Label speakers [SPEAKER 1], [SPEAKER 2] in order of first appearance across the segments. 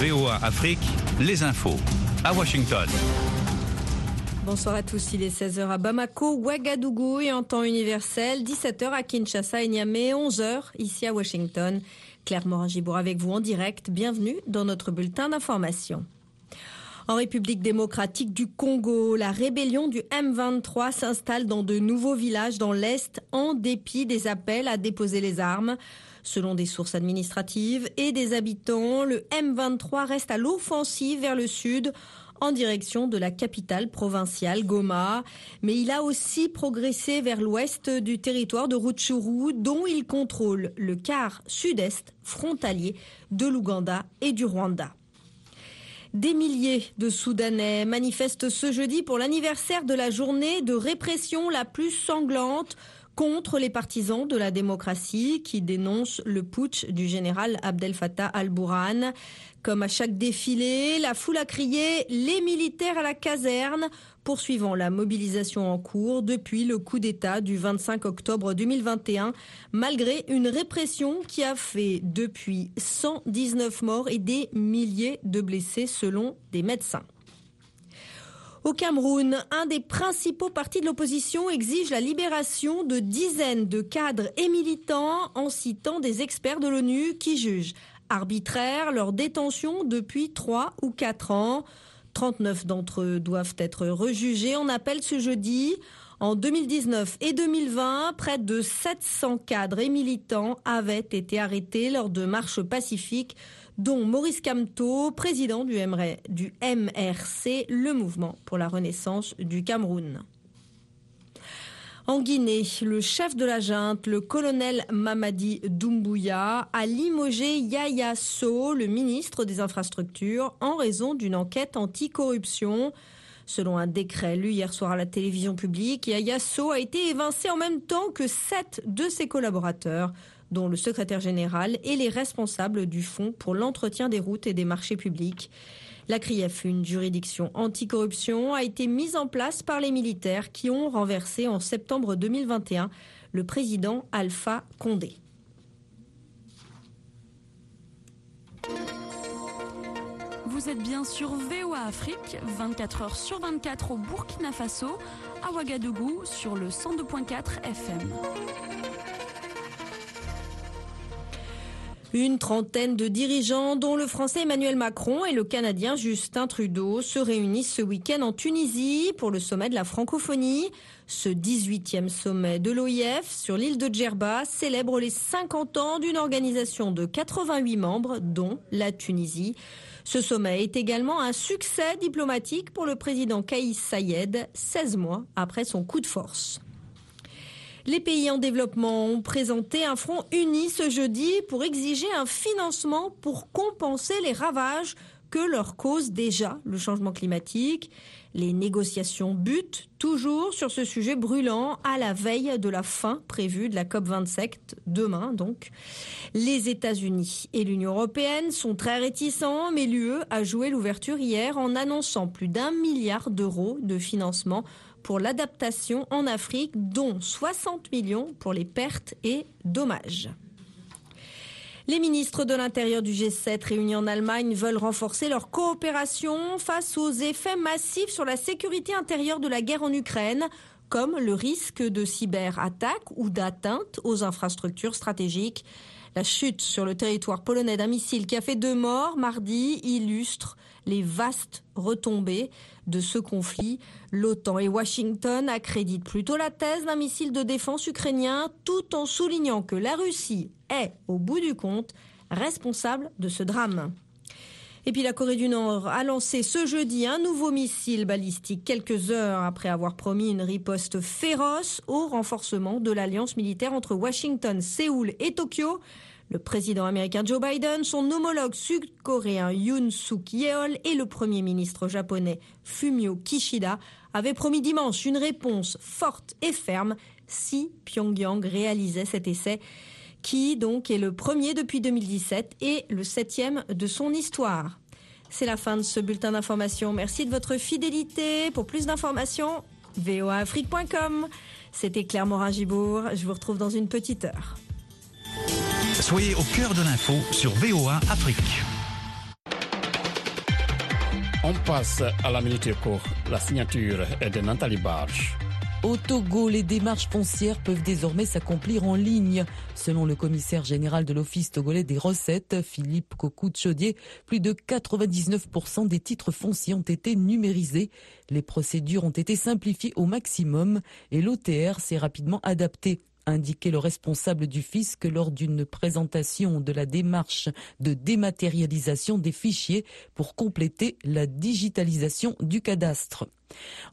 [SPEAKER 1] VOA Afrique, les infos. À Washington.
[SPEAKER 2] Bonsoir à tous, il est 16h à Bamako, Ouagadougou et en temps universel, 17h à Kinshasa et Niamey, 11h ici à Washington. Claire Morin-Gibour avec vous en direct. Bienvenue dans notre bulletin d'information. En République démocratique du Congo, la rébellion du M23 s'installe dans de nouveaux villages dans l'Est en dépit des appels à déposer les armes. Selon des sources administratives et des habitants, le M23 reste à l'offensive vers le sud en direction de la capitale provinciale Goma, mais il a aussi progressé vers l'ouest du territoire de Rutshuru dont il contrôle le quart sud-est frontalier de l'Ouganda et du Rwanda. Des milliers de Soudanais manifestent ce jeudi pour l'anniversaire de la journée de répression la plus sanglante contre les partisans de la démocratie qui dénoncent le putsch du général Abdel Fattah al-Bourhan. Comme à chaque défilé, la foule a crié les militaires à la caserne, poursuivant la mobilisation en cours depuis le coup d'État du 25 octobre 2021, malgré une répression qui a fait depuis 119 morts et des milliers de blessés selon des médecins. Au Cameroun, un des principaux partis de l'opposition exige la libération de dizaines de cadres et militants en citant des experts de l'ONU qui jugent arbitraire leur détention depuis 3 ou 4 ans. 39 d'entre eux doivent être rejugés en appel ce jeudi. En 2019 et 2020, près de 700 cadres et militants avaient été arrêtés lors de marches pacifiques, dont Maurice Kamto, président du, du MRC, le mouvement pour la renaissance du Cameroun. En Guinée, le chef de la junte, le colonel Mamadi Doumbouya, a limogé Yaya So, le ministre des Infrastructures, en raison d'une enquête anticorruption. Selon un décret lu hier soir à la télévision publique, Yaya So a été évincé en même temps que sept de ses collaborateurs, dont le secrétaire général et les responsables du Fonds pour l'entretien des routes et des marchés publics. La CRIEF, une juridiction anticorruption, a été mise en place par les militaires qui ont renversé en septembre 2021 le président Alpha Condé.
[SPEAKER 3] Vous êtes bien sur VOA Afrique, 24 heures sur 24 au Burkina Faso, à Ouagadougou sur le 102.4 FM.
[SPEAKER 2] Une trentaine de dirigeants, dont le français Emmanuel Macron et le canadien Justin Trudeau, se réunissent ce week-end en Tunisie pour le sommet de la francophonie. Ce 18e sommet de l'OIF sur l'île de Djerba célèbre les 50 ans d'une organisation de 88 membres, dont la Tunisie. Ce sommet est également un succès diplomatique pour le président Kaïs Sayed, 16 mois après son coup de force. Les pays en développement ont présenté un front uni ce jeudi pour exiger un financement pour compenser les ravages que leur cause déjà le changement climatique. Les négociations butent toujours sur ce sujet brûlant à la veille de la fin prévue de la COP27 demain donc. Les États-Unis et l'Union européenne sont très réticents, mais l'UE a joué l'ouverture hier en annonçant plus d'un milliard d'euros de financement pour l'adaptation en Afrique, dont 60 millions pour les pertes et dommages. Les ministres de l'Intérieur du G7 réunis en Allemagne veulent renforcer leur coopération face aux effets massifs sur la sécurité intérieure de la guerre en Ukraine, comme le risque de cyberattaque ou d'atteinte aux infrastructures stratégiques. La chute sur le territoire polonais d'un missile qui a fait deux morts mardi illustre les vastes retombées de ce conflit. L'OTAN et Washington accréditent plutôt la thèse d'un missile de défense ukrainien tout en soulignant que la Russie est, au bout du compte, responsable de ce drame. Et puis la Corée du Nord a lancé ce jeudi un nouveau missile balistique quelques heures après avoir promis une riposte féroce au renforcement de l'alliance militaire entre Washington, Séoul et Tokyo. Le président américain Joe Biden, son homologue sud-coréen Yoon Suk Yeol et le premier ministre japonais Fumio Kishida avaient promis dimanche une réponse forte et ferme si Pyongyang réalisait cet essai qui donc est le premier depuis 2017 et le septième de son histoire. C'est la fin de ce bulletin d'information. Merci de votre fidélité. Pour plus d'informations, voaafrique.com. C'était Claire Morin-Gibourg. Je vous retrouve dans une petite heure.
[SPEAKER 1] Soyez au cœur de l'info sur VOA Afrique.
[SPEAKER 4] On passe à la minute court. La signature est de Nathalie Barge.
[SPEAKER 5] Au Togo, les démarches foncières peuvent désormais s'accomplir en ligne. Selon le commissaire général de l'Office togolais des recettes, Philippe Cocu-Chaudier, plus de 99% des titres fonciers ont été numérisés. Les procédures ont été simplifiées au maximum et l'OTR s'est rapidement adapté indiqué le responsable du fisc lors d'une présentation de la démarche de dématérialisation des fichiers pour compléter la digitalisation du cadastre.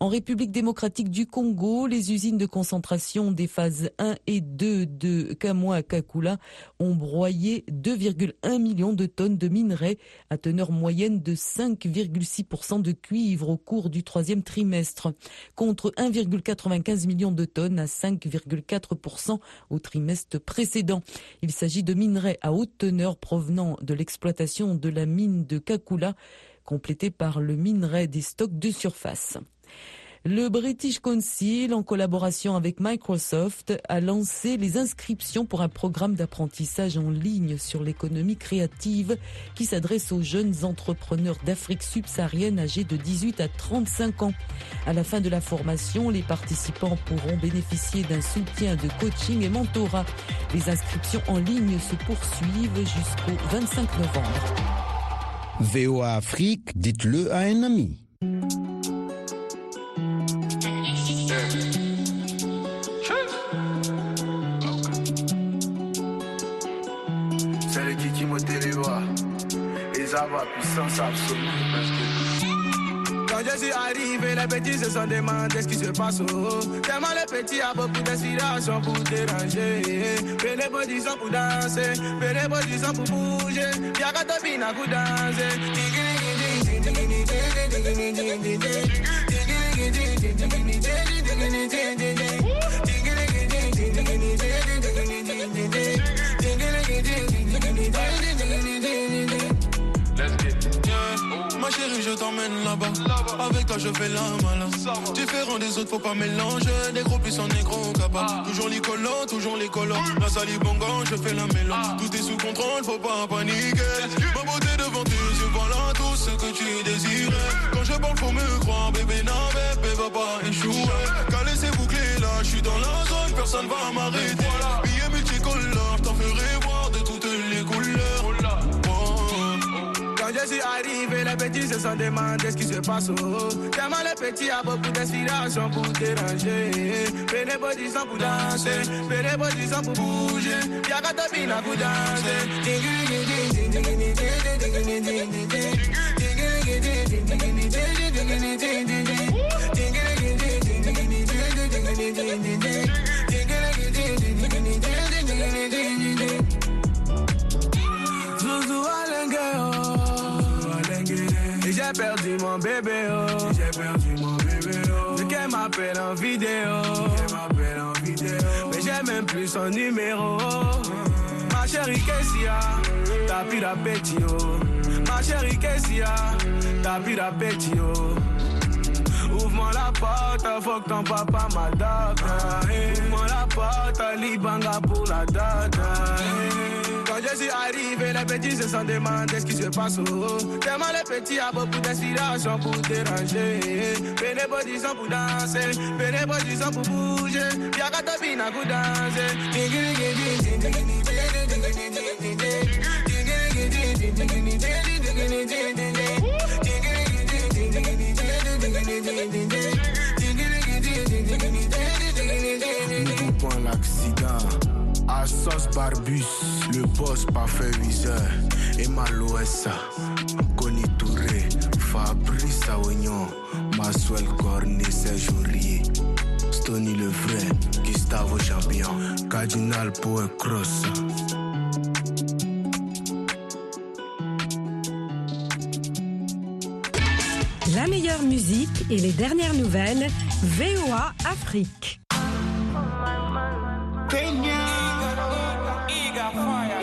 [SPEAKER 5] En République démocratique du Congo, les usines de concentration des phases 1 et 2 de Kamwa Kakula ont broyé 2,1 millions de tonnes de minerais à teneur moyenne de 5,6% de cuivre au cours du troisième trimestre, contre 1,95 million de tonnes à 5,4% au trimestre précédent. Il s'agit de minerais à haute teneur provenant de l'exploitation de la mine de Kakula complété par le minerai des stocks de surface. Le British Council, en collaboration avec Microsoft, a lancé les inscriptions pour un programme d'apprentissage en ligne sur l'économie créative qui s'adresse aux jeunes entrepreneurs d'Afrique subsaharienne âgés de 18 à 35 ans. À la fin de la formation, les participants pourront bénéficier d'un soutien de coaching et mentorat. Les inscriptions en ligne se poursuivent jusqu'au 25 novembre.
[SPEAKER 6] VOA Afrique, dites-le à un ami.
[SPEAKER 7] C'est le me télévoit. Et ça va, puissance absolue. Quand je suis arrivé, les petits se sont demandé ce qui se passe. Oh. Tellement les petits a beaucoup d'inspiration pour déranger. Fais les body sans pour danser, fais les sans pour bouger. Te bina pour danser.
[SPEAKER 8] Je fais la malin. Différent des autres, faut pas mélanger. Des gros puissants, des gros capables. Toujours les collants, toujours les collants. La salibongan, je fais la mélange. Tout est sous contrôle, faut pas paniquer. Ma beauté devant tes yeux, voilà tout ce que tu désirais. Quand je parle, faut me croire, bébé, non, bébé, va pas échouer. Calé, c'est bouclé là, je suis dans la zone, personne va m'arrêter. Billets
[SPEAKER 7] je suis arrivé, les petits se sont demandé ce qui se passe. Oh. Tellement les petits a beaucoup d'inspiration pour déranger. Body sans pour danser, body sans pour bouger. Y'a qu'à te bina pour danser. Zouzou perdu mon bébé, oh. J'ai perdu mon bébé, oh. Mais qu'elle m'appelle en vidéo. M'appelle en vidéo. Mais j'ai même plus son numéro. Ma chérie Kessia, t'as plus d'appétit, oh. Ma chérie Kessia, t'as plus d'appétit, oh. Ouvre-moi la porte, faut que ton papa m'adopte. Ouvre-moi la porte, Libanga pour la date. Quand je suis arrivé, les petits se sont demandé ce qui se passe. Oh. Tellement les petits a beaucoup pour déranger. Sans pour danser, sans pour bouger. Bina pour danser.
[SPEAKER 6] À sauce Barbus, le boss parfait viseur. Et Maloessa, Conny Touré, Fabrice Aoignon, Maswell Cornet, Serge Aurier. Stony le vrai, Gustavo Champion, Cardinal Poe Cross.
[SPEAKER 9] La meilleure musique et les dernières nouvelles, VOA Afrique.